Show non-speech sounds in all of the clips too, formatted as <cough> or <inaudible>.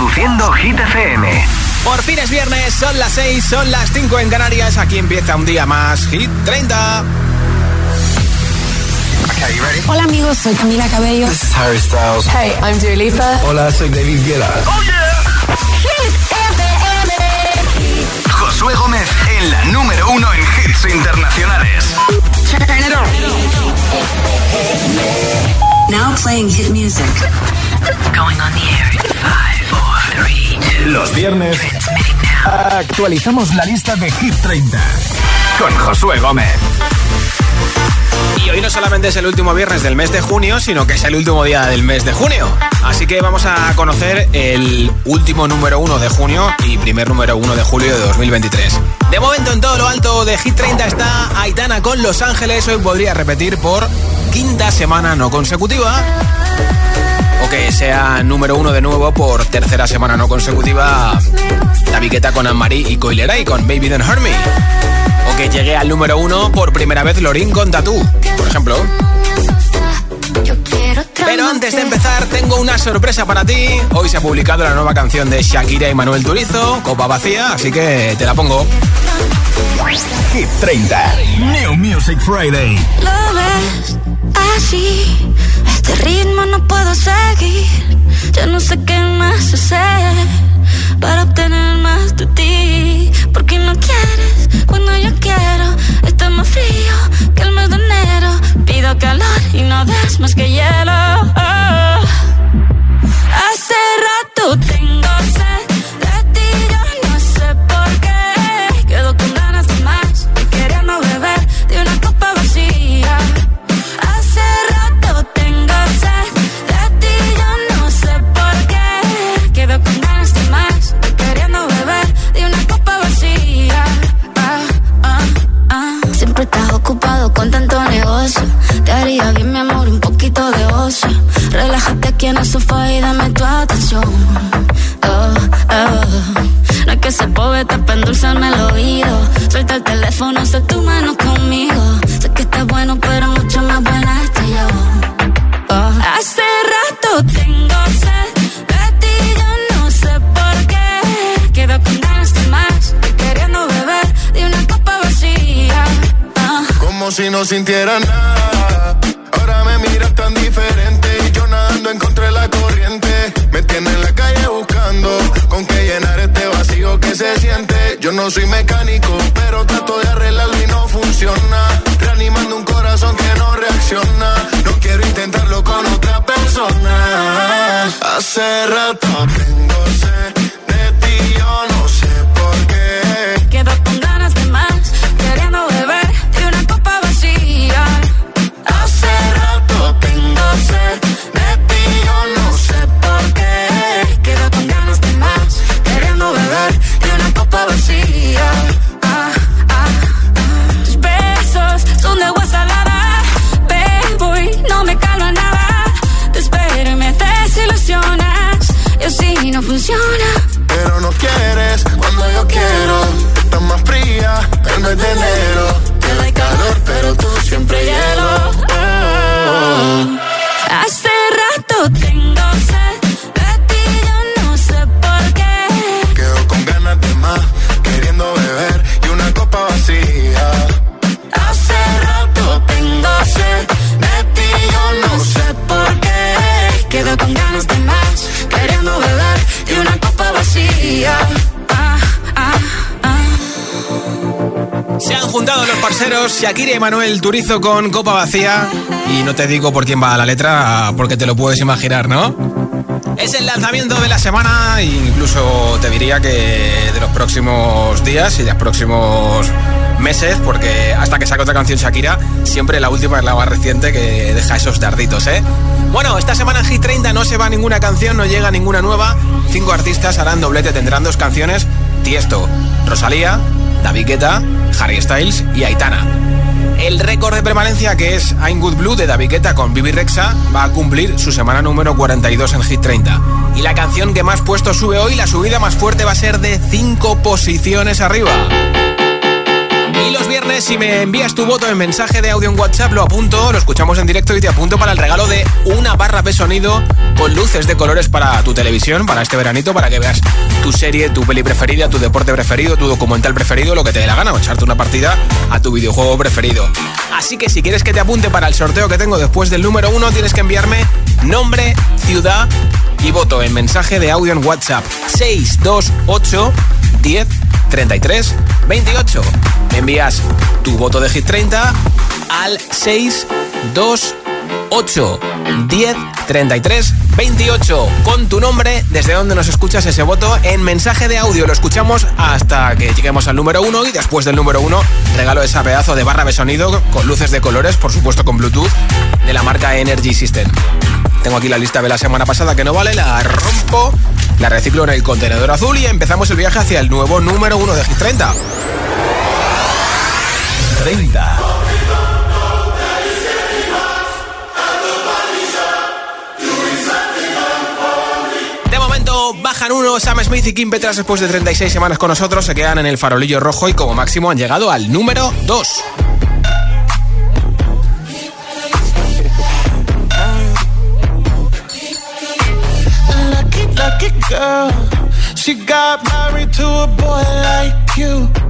Reproduciendo Hit FM. Por fin es viernes, son las 6, son las 5 en Canarias. Aquí empieza un día más. Hit 30. Hola amigos, soy Camila Cabello. This is Harry Styles. Hey, I'm Dua Lipa. Hola, soy David Guetta. Oh yeah. Hit FM. Josué Gómez en la número uno en hits internacionales. Now playing hit music. Going on the air Los viernes actualizamos la lista de Hit 30 con Josué Gómez. Y hoy no solamente es el último viernes del mes de junio, sino que es el último día del mes de junio. Así que vamos a conocer el último número uno de junio y primer número uno de julio de 2023. De momento en todo lo alto de Hit 30 está Aitana con Los Ángeles. Hoy podría repetir por quinta semana no consecutiva. O que sea número uno de nuevo por tercera semana no consecutiva. La viqueta con Anne-Marie y Coileray con Baby Don't Hurt Me. O que llegue al número uno por primera vez Lorin con Tatú, por ejemplo. Pero antes de empezar, tengo una sorpresa para ti. Hoy se ha publicado la nueva canción de Shakira y Manuel Turizo, Copa Vacía, así que te la pongo. Hit 30, New Music Friday. Lo ves así, este ritmo no puedo seguir. Ya no sé qué más hacer para obtener más de ti. Porque no quieres cuando yo quiero. Está más frío que el mes de enero. Pido calor y no das más que hielo. Oh. Hace rato tengo sed Shakira y Manuel Turizo con Copa Vacía. Y no te digo por quién va la letra, porque te lo puedes imaginar, ¿no? Es el lanzamiento de la semana e incluso te diría que de los próximos días y de los próximos meses, porque hasta que saque otra canción Shakira, siempre la última es la más reciente que deja esos darditos, ¿eh? Bueno, esta semana en Hit 30 no se va ninguna canción, no llega ninguna nueva. Cinco artistas harán doblete, tendrán dos canciones. Tiesto, Rosalía, David Guetta, Harry Styles y Aitana. El récord de permanencia que es I'm Good Blue de David Guetta con Bibi Rexa va a cumplir su semana número 42 en Hit 30. Y la canción que más puesto sube hoy, la subida más fuerte va a ser de 5 posiciones arriba. Y los viernes, si me envías tu voto en mensaje de audio en WhatsApp, lo apunto, lo escuchamos en directo y te apunto para el regalo de una barra de sonido con luces de colores para tu televisión, para este veranito, para que veas tu serie, tu peli preferida, tu deporte preferido, tu documental preferido, lo que te dé la gana, o echarte una partida a tu videojuego preferido. Así que si quieres que te apunte para el sorteo que tengo después del número uno, tienes que enviarme nombre, ciudad y voto en mensaje de audio en WhatsApp 628 10 33 28. Envías tu voto de Hit 30 al 628 10 33 28 con tu nombre, desde donde nos escuchas ese voto en mensaje de audio. Lo escuchamos hasta que lleguemos al número 1 y después del número 1 regalo ese pedazo de barra de sonido con luces de colores, por supuesto con Bluetooth, de la marca Energy System. Tengo aquí la lista de la semana pasada que no vale, la rompo, la reciclo en el contenedor azul y empezamos el viaje hacia el nuevo número 1 de Hit 30. 30. De momento bajan uno Sam Smith y Kim Petras después de 36 semanas con nosotros se quedan en el farolillo rojo y como máximo han llegado al número 2. Lucky, lucky girl. She got married to a boy like you.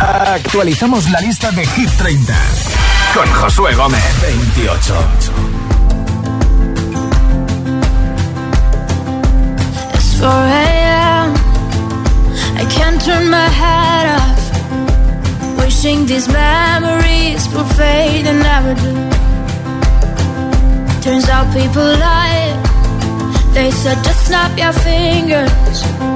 Actualizamos la lista de Hit 30 con Josué Gómez 28. It's 4 a.m. I can't turn my head off. Wishing these memories will fade and never do. Turns out people lie. They said just snap your fingers.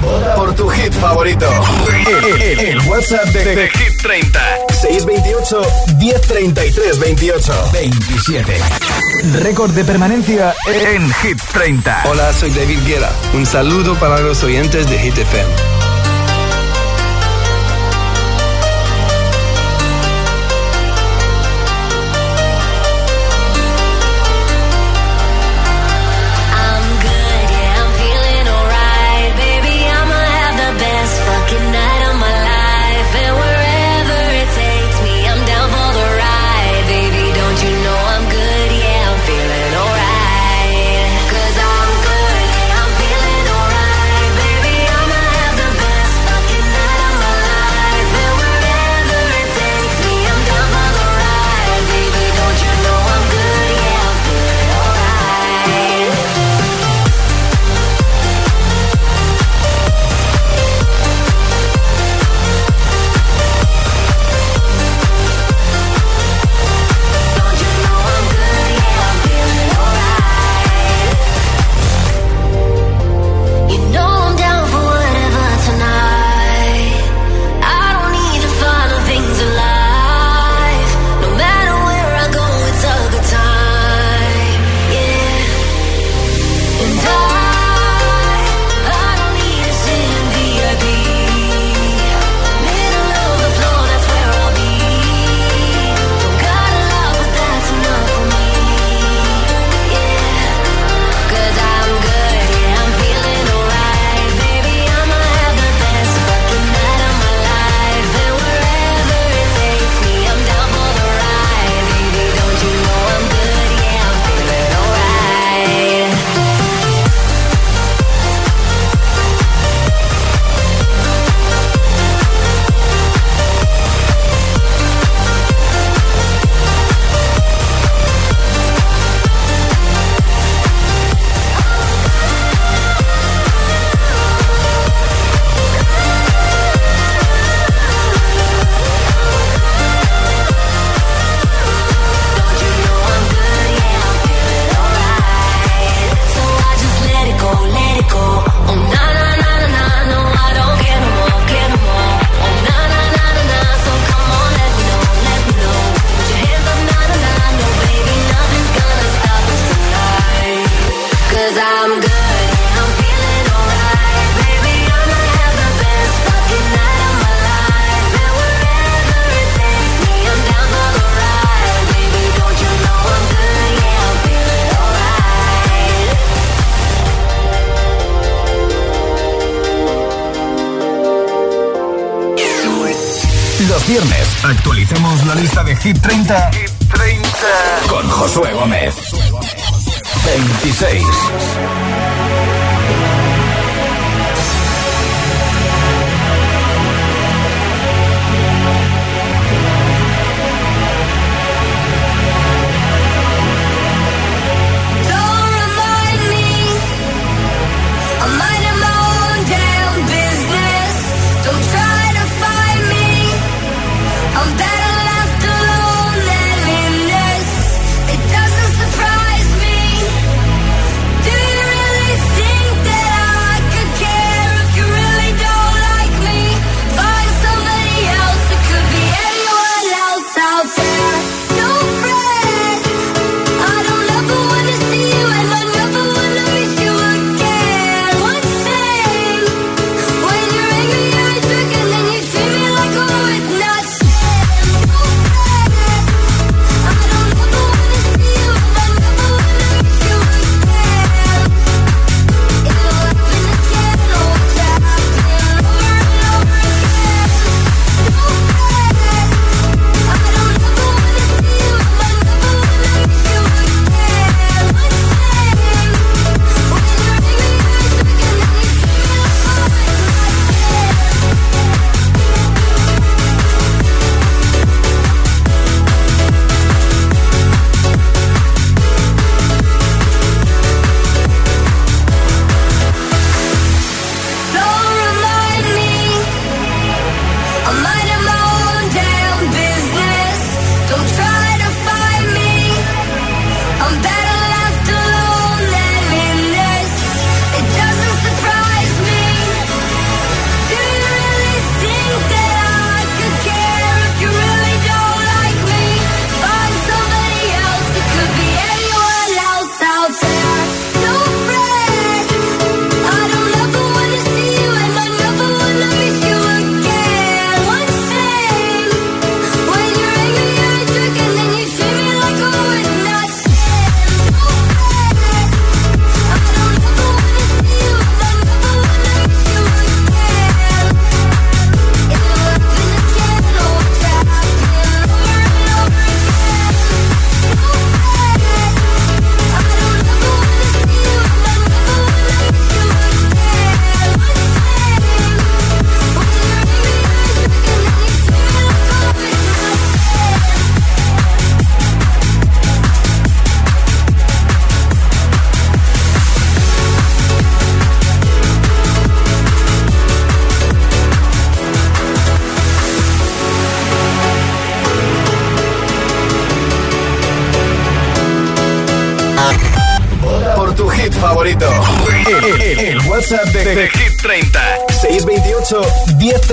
Vota por tu hit favorito. El, el- el WhatsApp de, de Hit 30. 628 1033 28 27. Récord de permanencia en Hit 30. Hola, soy David Guerra. Un saludo para los oyentes de Hit FM. Actualicemos la lista de Hit 30, Hit 30. con Josué Gómez. 26.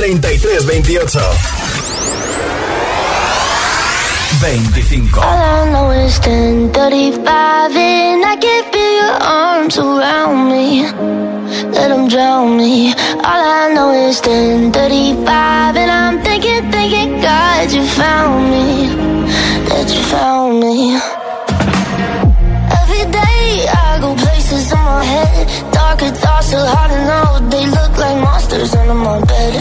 1033 28. 25. All I know is 1035 and I can feel your arms around me. Let them drown me. All I know is 1035 and I'm thinking, thinking, God, you found me. That you found me. Thoughts so hard to know. They look like monsters under my bed.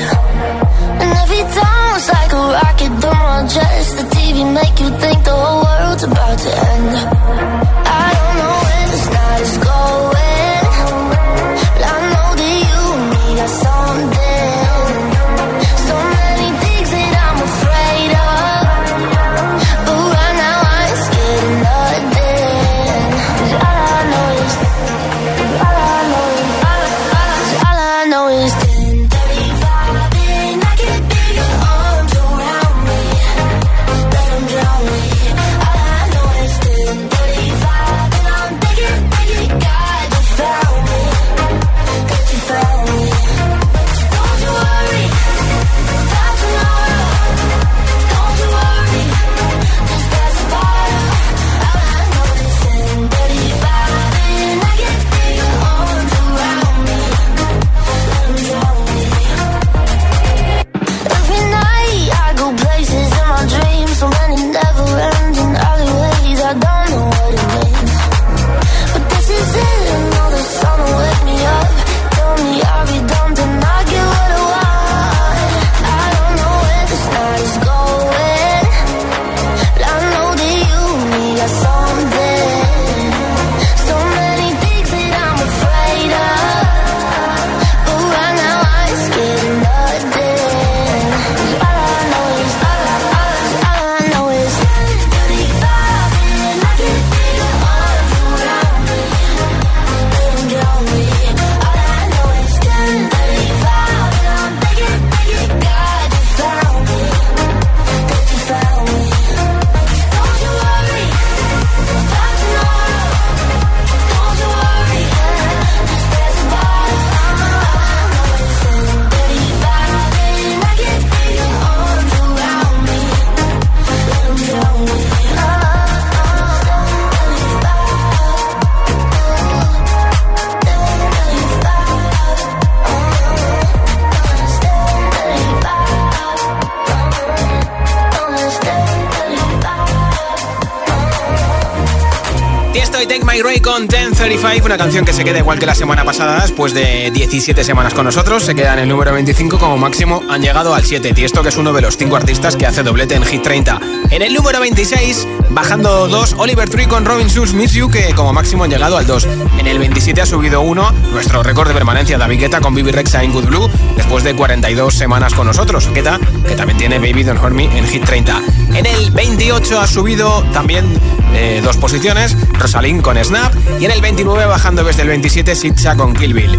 And every time's like a rocket through my chest. The TV make you think the whole world's about to end. I don't know where this night is going 1035, una canción que se queda igual que la semana pasada, después de 17 semanas con nosotros, se queda en el número 25 como máximo, han llegado al 7, y esto que es uno de los 5 artistas que hace doblete en Hit 30. En el número 26, bajando 2, Oliver Tree con Robin Schulz Miss You, que como máximo han llegado al 2. En el 27 ha subido 1, nuestro récord de permanencia, David Guetta con Bibi Rexa en Good Blue, después de 42 semanas con nosotros. Guetta, que también tiene Baby Don't Hurt Me en Hit 30. En el 28 ha subido también eh, dos posiciones, Rosalind con Snap y en el 29 bajando desde el 27 Sitcha con Kill Bill.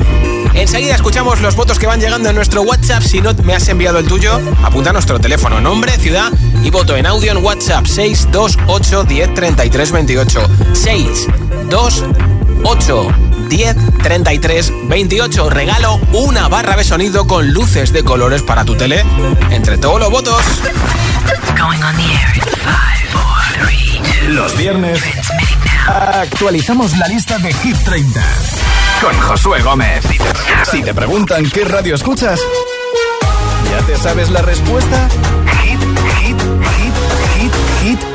Enseguida escuchamos los votos que van llegando en nuestro WhatsApp. Si no me has enviado el tuyo, apunta a nuestro teléfono, nombre, ciudad y voto en audio en WhatsApp 628 10 33 28. 628 10 33 28. Regalo una barra de sonido con luces de colores para tu tele entre todos los votos. Los viernes actualizamos la lista de Hit 30 con Josué Gómez. Si te preguntan qué radio escuchas, ¿ya te sabes la respuesta?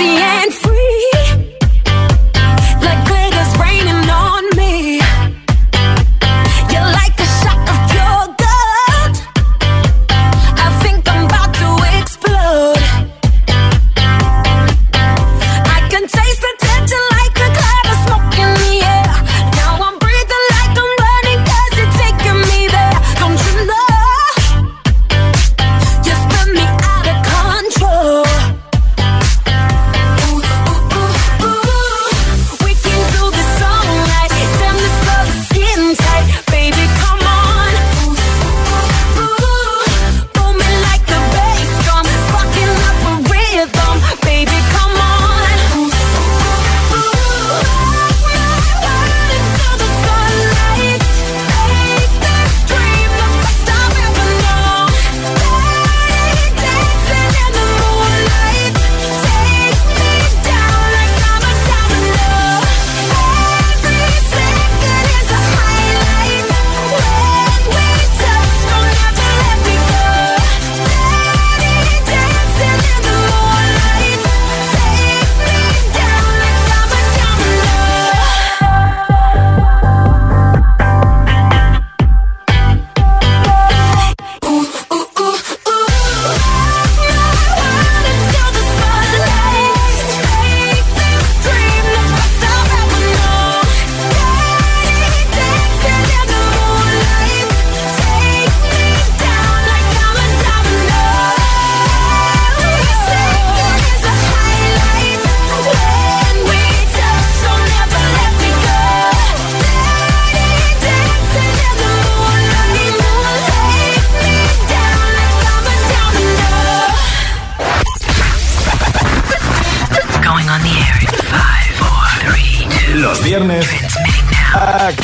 see it.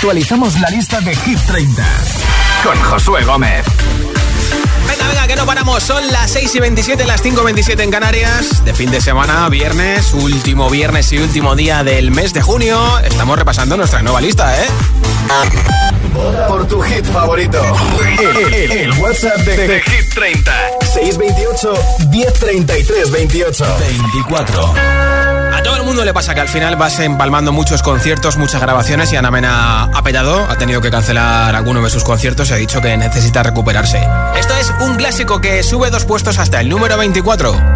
Actualizamos la lista de Hit 30 con Josué Gómez. Venga, venga, que no paramos. Son las 6 y 27, las 5 y 27 en Canarias. De fin de semana, viernes, último viernes y último día del mes de junio. Estamos repasando nuestra nueva lista, ¿eh? Por tu hit favorito. El, el- el WhatsApp de, de Hit 30. 628 1033 28 24. Mundo le pasa que al final vas empalmando muchos conciertos, muchas grabaciones y Ana Mena ha petado, ha tenido que cancelar alguno de sus conciertos y ha dicho que necesita recuperarse. Esto es un clásico que sube dos puestos hasta el número 24.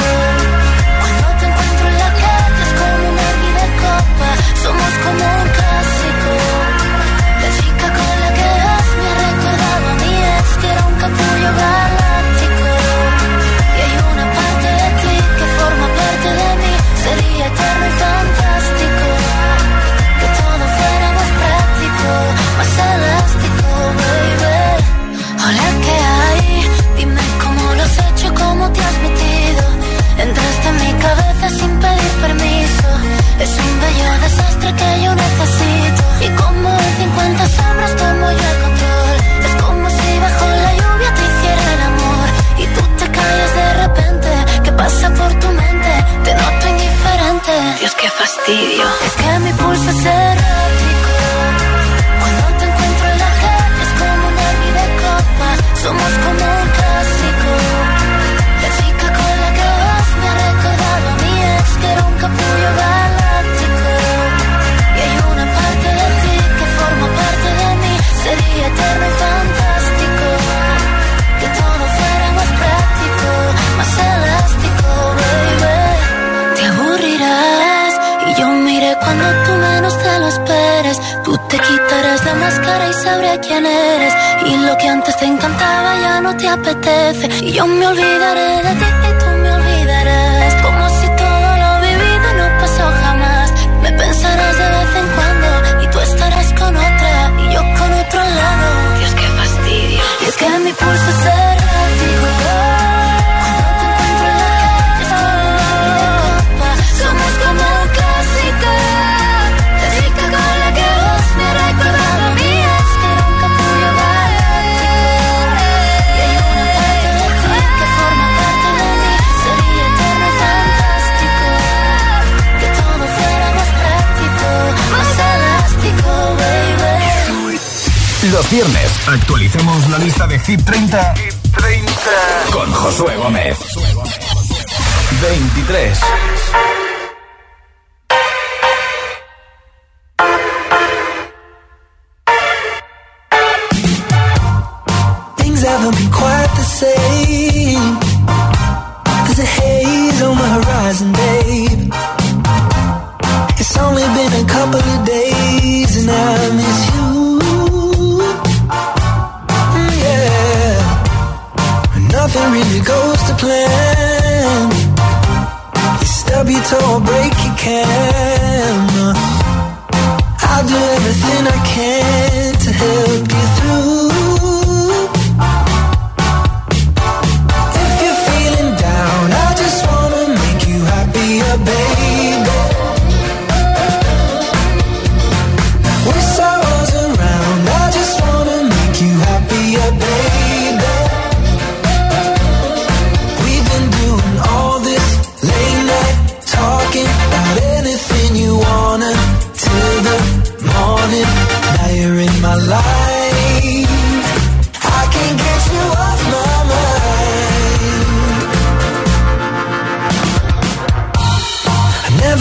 Somos como un clásico. La chica con la que has me ha recordado a mí es que era un capullo galáctico. Y hay una parte de ti que forma parte de mí. Sería eterno y fantástico. Que todo fuera más práctico, más elástico, baby. Hola, ¿qué hay? Dime cómo lo has hecho, cómo te has metido. Entraste en mi cabeza sin pensar que yo necesito. Y como en 50 sombras tomo yo el control. Es como si bajo la lluvia te hiciera el amor. Y tú te callas de repente. ¿Qué pasa por tu mente? Te noto indiferente. Dios, qué fastidio. Es que mi pulso es errático. Cuando te encuentro en la calle es como una vida de copas. Somos como un clásico. La chica con la que vas me ha recordado a mi ex que era un capullo galáctico. Sería eterno y fantástico. Que todo fuera más práctico, más elástico, baby. Te aburrirás y yo miré cuando tú menos te lo esperes. Tú te quitarás la máscara y sabré quién eres. Y lo que antes te encantaba ya no te apetece. Y yo me olvidaré de ti actualicemos la lista de Hit 30, con Josué Gómez. 23.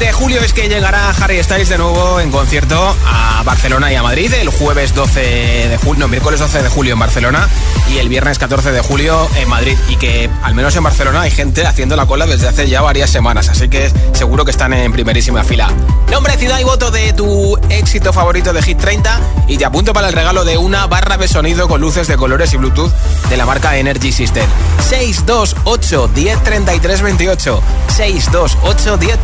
De julio es que llegará Harry Styles de nuevo en concierto a Barcelona y a Madrid el jueves 12 de julio, no, miércoles 12 de julio en Barcelona y el viernes 14 de julio en Madrid. Y que al menos en Barcelona hay gente haciendo la cola desde hace ya varias semanas, así que seguro que están en primerísima fila. Nombre, ciudad y voto de tu éxito favorito de Hit 30 y te apunto para el regalo de una barra de sonido con luces de colores y Bluetooth de la marca Energy System. 628 10 33 28 628 10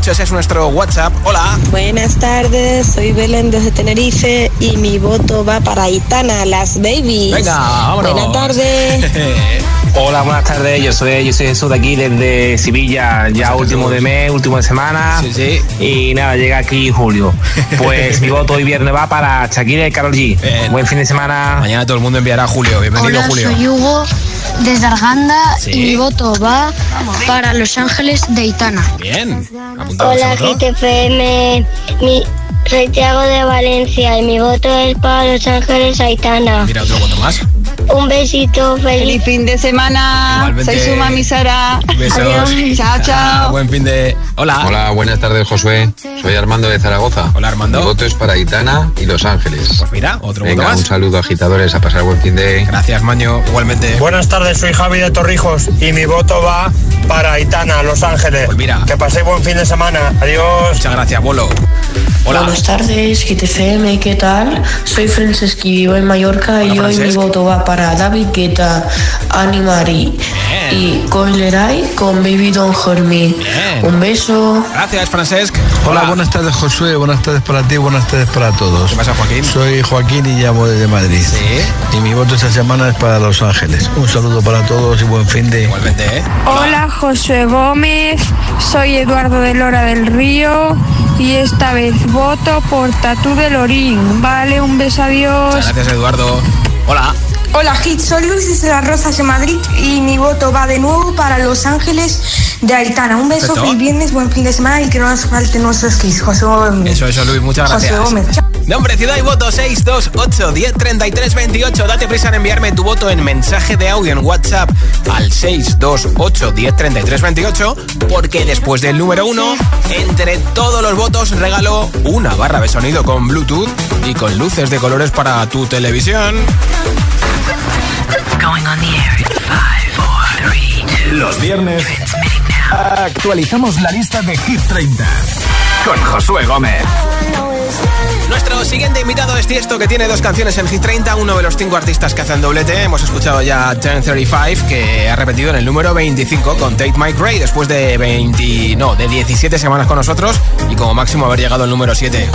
103328. Ese es nuestro WhatsApp. Hola. Buenas tardes, soy Belén desde Tenerife y mi voto va para Itana, las babies. Venga, vámonos. Buenas tardes. <laughs> Hola, buenas tardes. Yo soy, yo soy Jesús de aquí desde Sevilla, ya último de mes, último de semana. Sí, sí. Y nada, llega aquí julio. Pues <laughs> mi voto hoy viernes va para Shakira y Karol G. Bien. Buen fin de semana. Mañana todo el mundo enviará a Julio. Bienvenido, Hola, Julio. soy Hugo desde Arganda Sí. y mi voto va para Los Ángeles de Itana. Bien. Hola. GTFM. Mi, soy Tiago de Valencia y mi voto es para Los Ángeles Aitana. Mira, otro voto más. Un besito, feliz fin de semana. Igualmente. Soy su mami Sara. Besos. Adiós. Chao, Ah, chao. buen fin de. Hola. Hola, buenas tardes, Josué. Soy Armando de Zaragoza. Hola, Armando. Mi voto es para Itana y Los Ángeles. Pues mira, otro voto Venga, más. un saludo, agitadores, a pasar buen fin de... Gracias, Maño. Igualmente. Buenas tardes, soy Javi de Torrijos y mi voto va para Itana, Los Ángeles. Pues mira. Que paséis buen fin de semana. Adiós. Muchas gracias, Bolo. Hola. Buenas tardes, GTFM, ¿qué tal? Soy Franceschi, vivo en Mallorca y Hola, hoy mi voto va para David Guetta, Annie Marie y Coileray con Baby Don't Hurt Me. Bien. Un beso. Gracias, Francesc. Hola, buenas tardes Josué, buenas tardes para ti, buenas tardes para todos. ¿Qué pasa, Joaquín? Soy Joaquín y llamo desde Madrid. Sí. Y mi voto esta semana es para Los Ángeles. Un saludo para todos y buen fin de... Igualmente, ¿eh? Hola Josué Gómez, soy Eduardo de Lora del Río y esta vez voto por Tatú de Lorín. Vale, un beso, adiós. Muchas gracias, Eduardo. Hola. Hola Hit, soy Luis desde Las Rozas de Madrid y mi voto va de nuevo para Los Ángeles de Aitana. Un beso, Perfecto. feliz viernes, buen fin de semana y que no nos falten nuestros hits. Gómez. Eso, eso, Luis. Muchas gracias. Gómez. chao. Nombre, ciudad y voto 628 1033 28. Date prisa en enviarme tu voto en mensaje de audio en WhatsApp al 628 1033 28 porque después del número 1, entre todos los votos regalo una barra de sonido con Bluetooth y con luces de colores para tu televisión. Going on the air in five, four, three, two. Los viernes actualizamos la lista de Hit 30 con Josué Gómez. Nuestro siguiente invitado es Tiesto, que tiene dos canciones en Hit 30, uno de los cinco artistas que hacen doblete. Hemos escuchado ya 1035, que ha repetido en el número 25 con Tate My Gray, después de 20, no, de 17 semanas con nosotros y como máximo haber llegado al número 7.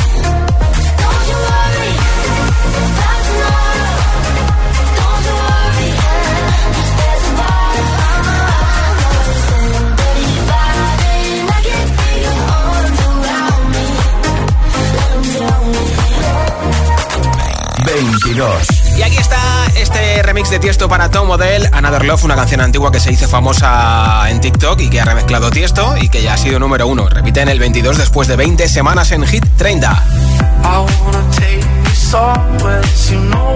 Y aquí está este remix de Tiesto para Tom Model, Another Love, una canción antigua que se hizo famosa en TikTok y que ha remezclado Tiesto y que ya ha sido número uno. Repite en el 22 después de 20 semanas en Hit 30. I wanna take you somewhere you know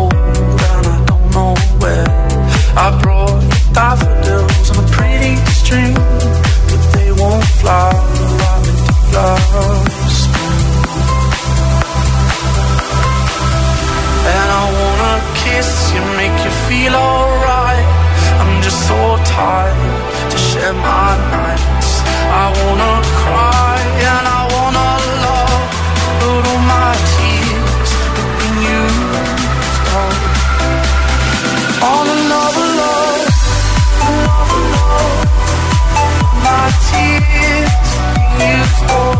brought daffodils on a pretty string, but they won't. And I wanna kiss you, make you feel alright. I'm just so tired to share my nights. I wanna cry Oh.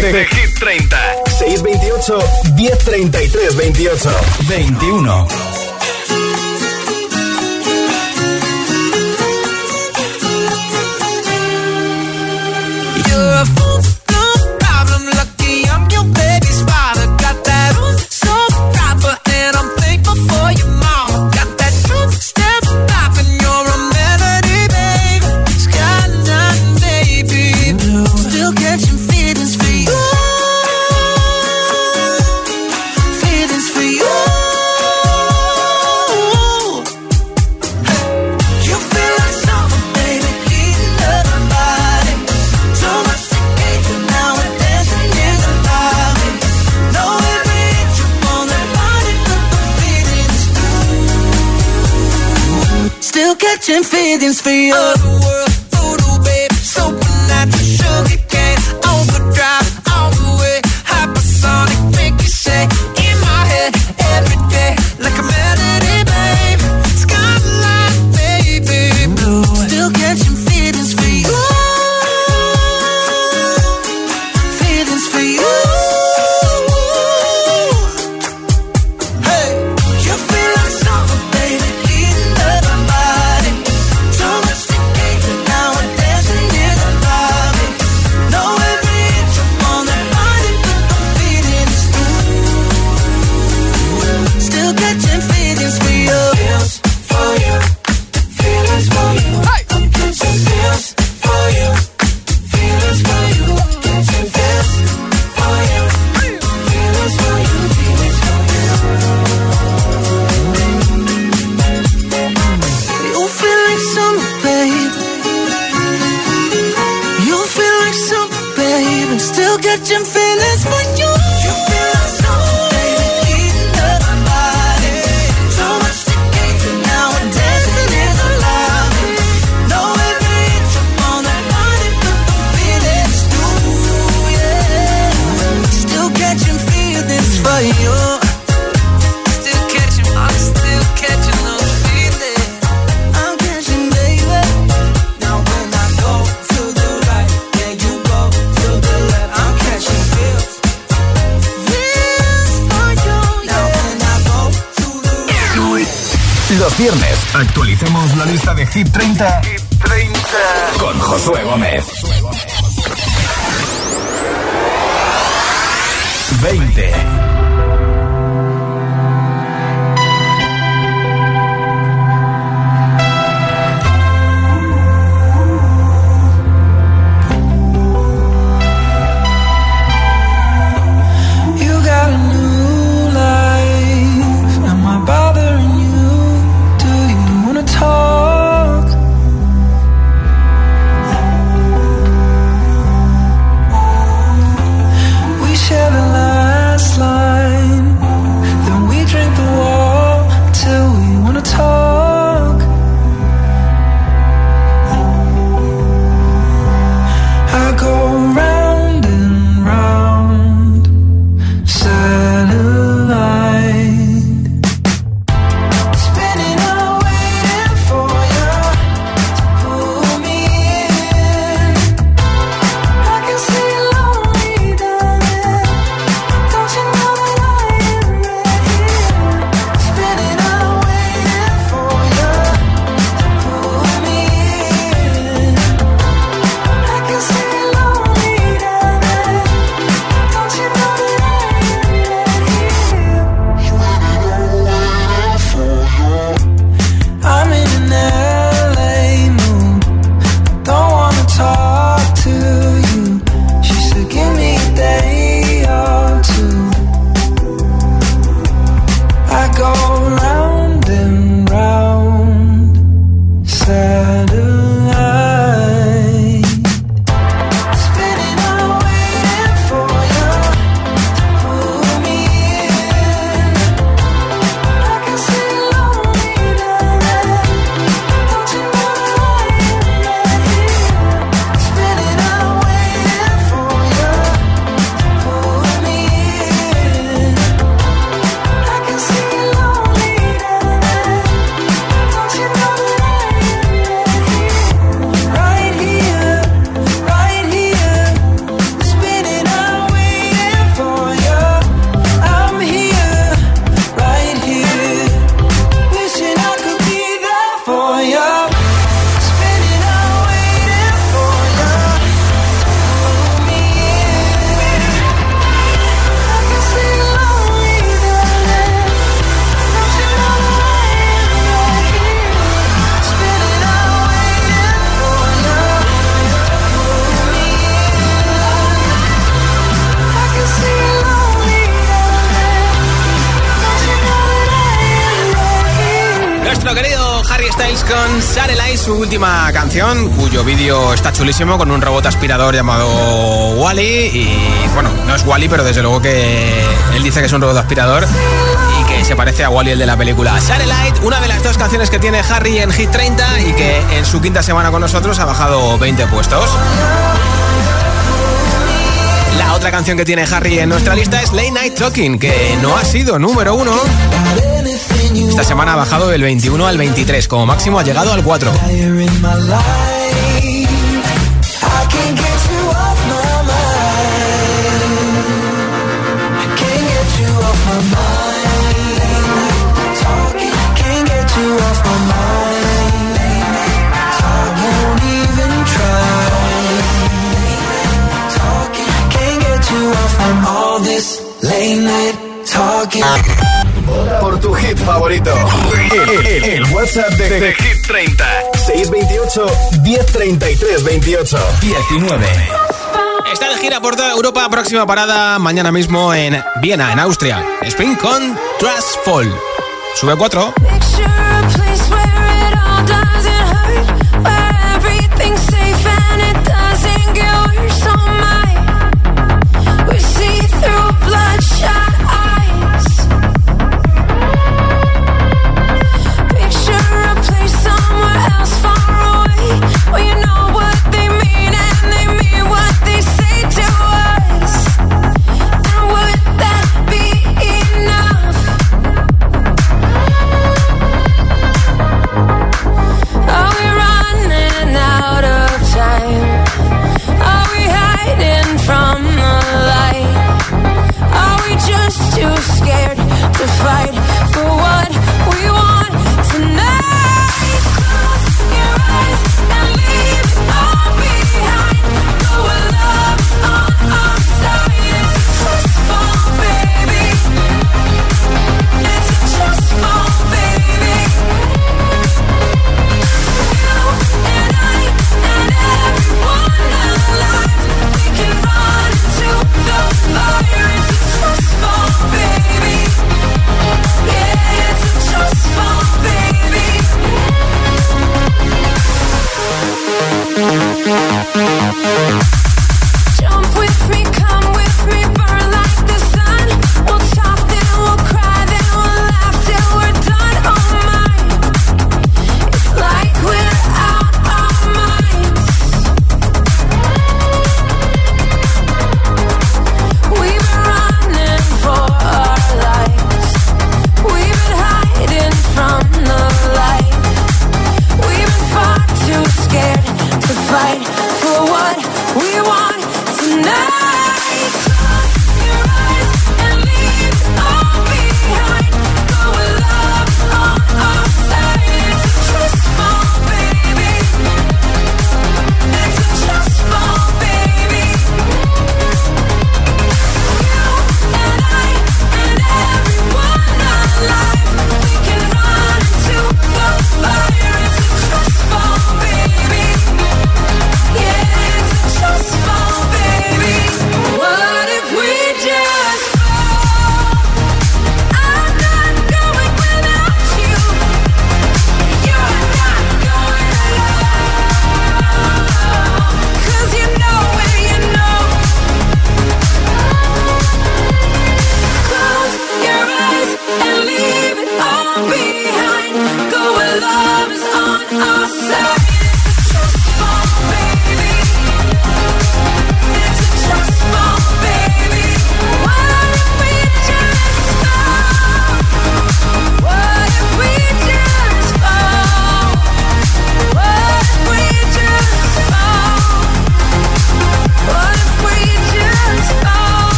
De, de, Hit 30. 628 1033 28 21. Última canción, cuyo vídeo está chulísimo con un robot aspirador llamado Wally. Y bueno, no es Wally, pero desde luego que él dice que es un robot aspirador y que se parece a Wally el de la película. Satellite, una de las dos canciones que tiene Harry en Hit 30 y que en su quinta semana con nosotros ha bajado 20 puestos. La otra canción que tiene Harry en nuestra lista es Late Night Talking, que no ha sido número uno. Esta semana ha bajado del 21 al 23, como máximo ha llegado al 4. Por tu hit favorito. El, el WhatsApp de, de, Hit 30. 628 1033 28 19. Está de gira por toda Europa. Próxima parada mañana mismo en Viena, en Austria. Spring con Trust Fall. Sube 4.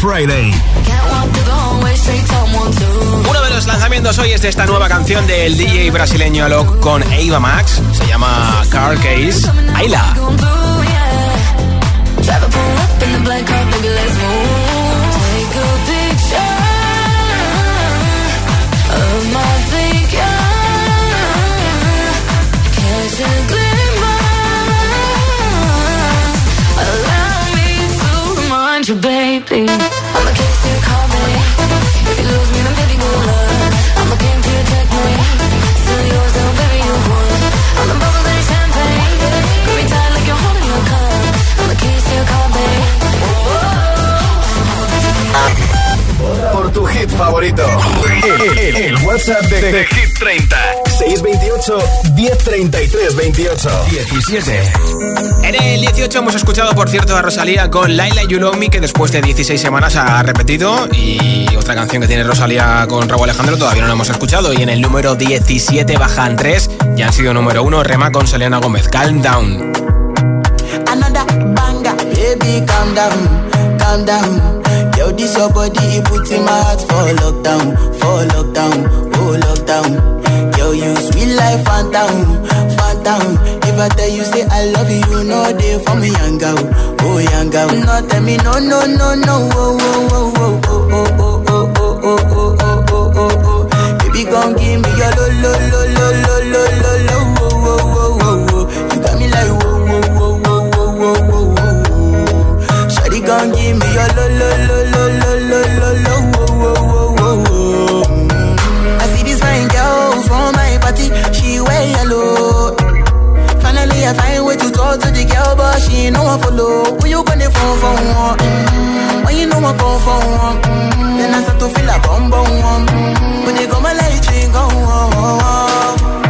Friday. Uno de los lanzamientos hoy es de esta nueva canción del DJ brasileño Alok con Ava Max. Se llama Car Case. Ayla. Baby, Por tu hit favorito. El, el- el WhatsApp de, de Hit 30. 628 1033 28 17. En el 18 hemos escuchado, por cierto, a Rosalía con Laila You Love Me, que después de 16 semanas ha repetido. Y otra canción que tiene Rosalía con Raúl Alejandro todavía no la hemos escuchado. Y en el número 17 bajan 3, ya han sido número 1, Rema con Selena Gómez. Calm Down. Another banger, baby, calm down, calm down. This your body, it puts in my heart for lockdown, for lockdown, oh lockdown. Yo, you sweet life, phantom, phantom. If I tell you say I love you, you know they for me, young girl, oh young girl. No, tell me no, no, no, no, oh, oh, oh, oh, oh, oh, oh, oh, oh, oh, oh, oh, oh, oh. Baby, gon' give me your lo, lo, lo, lo, lo, lo, lo, lo, oh, oh, oh, oh, oh. You got me like whoa, whoa, whoa, whoa, whoa. Shawty gon' give me your lo, lo, lo, lo, oh, oh, oh, oh, oh. I see this fine girl from my party, she wear yellow. Finally, I find way to talk to the girl, but she no one follow. Who you gonna phone for one? When you know I come for one, mm. then I start to feel a bum bum one. Mm. When they go my light, you go Yeah,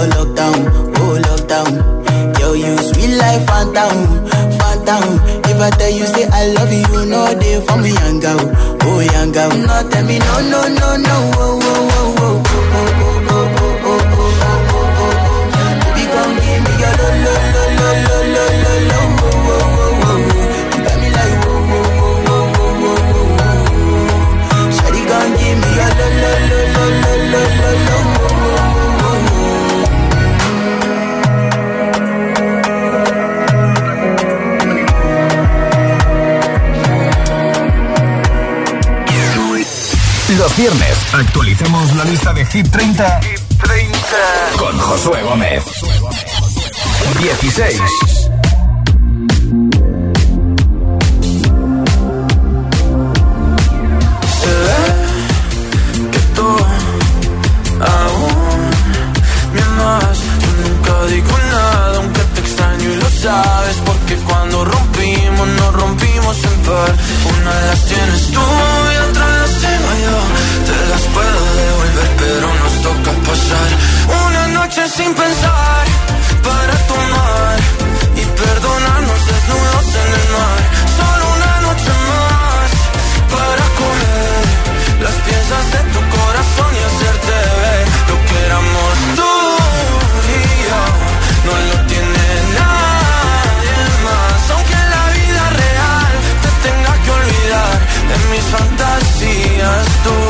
for lockdown, oh lockdown. Yo, you sweet life, phantom, phantom. If I tell you say I love you, know they for me, young girl, oh young girl. No, tell me no, no, no, no, oh, oh, oh, oh, viernes actualicemos la lista de Hit 30, Hit 30. con Josué Gómez. 16. que tú aún me amas. Nunca digo nada, aunque te extraño y lo sabes. Porque cuando rompimos, nos rompimos en par. Una de las tienes tú y otra las tengo yo. Puedo devolver, pero nos toca pasar una noche sin pensar para tomar y perdonarnos desnudos en el mar. Solo una noche más para comer las piezas de tu corazón y hacerte ver lo que éramos tú y yo. No lo tiene nadie más, aunque en la vida real te tenga que olvidar. En mis fantasías tú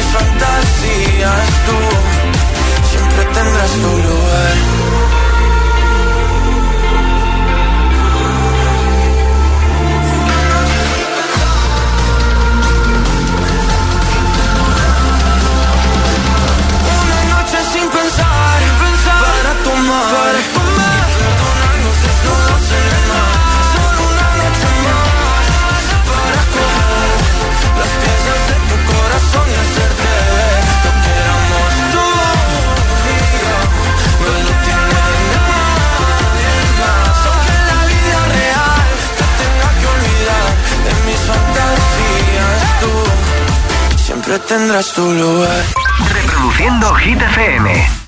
mis fantasías tú siempre tendrás tu lugar. Siempre tendrás tu lugar. Reproduciendo Hit FM.